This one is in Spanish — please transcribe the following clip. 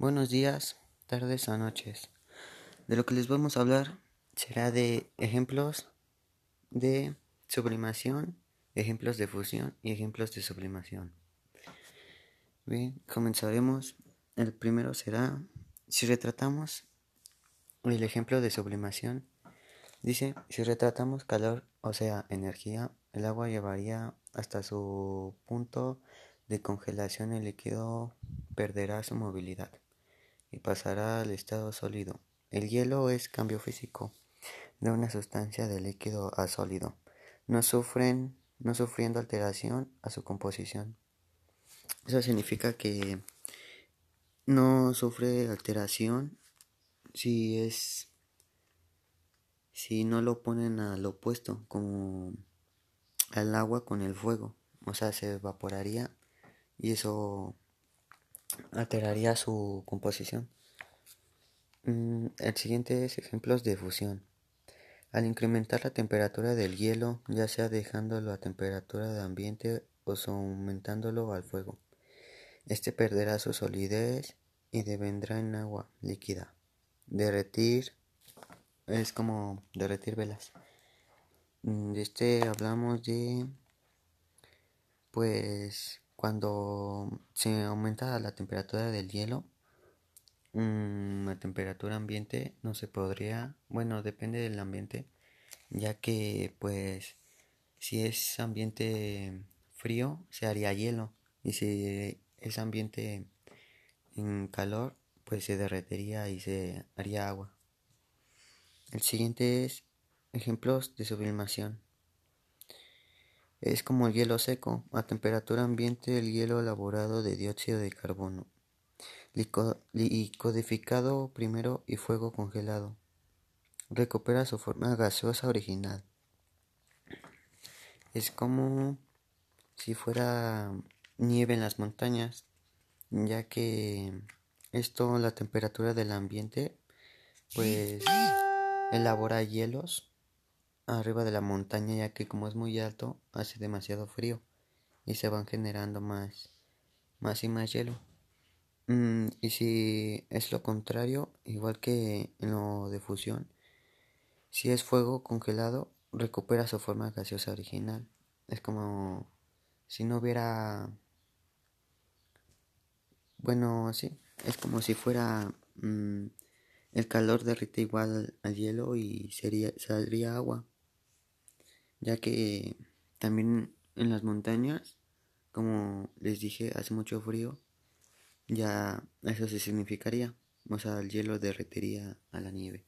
Buenos días, tardes o noches. De lo que les vamos a hablar será de ejemplos de sublimación, ejemplos de fusión y ejemplos de sublimación. Bien, comenzaremos. El primero será, si retratamos el ejemplo de sublimación, dice, si retratamos calor, o sea, energía, el agua llevaría hasta su punto de congelación el líquido perderá su movilidad y pasará al estado sólido. El hielo es cambio físico de una sustancia de líquido a sólido, no sufren, no sufriendo alteración a su composición. Eso significa que no sufre alteración si es si no lo ponen al opuesto como al agua con el fuego, o sea, se evaporaría y eso alteraría su composición. Mm, el siguiente es ejemplos de fusión. Al incrementar la temperatura del hielo, ya sea dejándolo a temperatura de ambiente o aumentándolo al fuego, este perderá su solidez y devendrá en agua líquida. Derretir es como derretir velas. Mm, de este hablamos de pues cuando se aumenta la temperatura del hielo, la temperatura ambiente no se podría, bueno, depende del ambiente, ya que pues si es ambiente frío se haría hielo y si es ambiente en calor pues se derretería y se haría agua. El siguiente es ejemplos de sublimación. Es como el hielo seco, a temperatura ambiente el hielo elaborado de dióxido de carbono, codificado primero y fuego congelado. Recupera su forma gaseosa original. Es como si fuera nieve en las montañas, ya que esto, la temperatura del ambiente, pues elabora hielos arriba de la montaña ya que como es muy alto hace demasiado frío y se van generando más, más y más hielo. Mm, y si es lo contrario, igual que en lo de fusión, si es fuego congelado, recupera su forma gaseosa original. Es como si no hubiera... Bueno, sí, es como si fuera... Mm, el calor derrite igual al hielo y sería, saldría agua ya que también en las montañas, como les dije, hace mucho frío, ya eso se significaría, o sea, el hielo derretería a la nieve.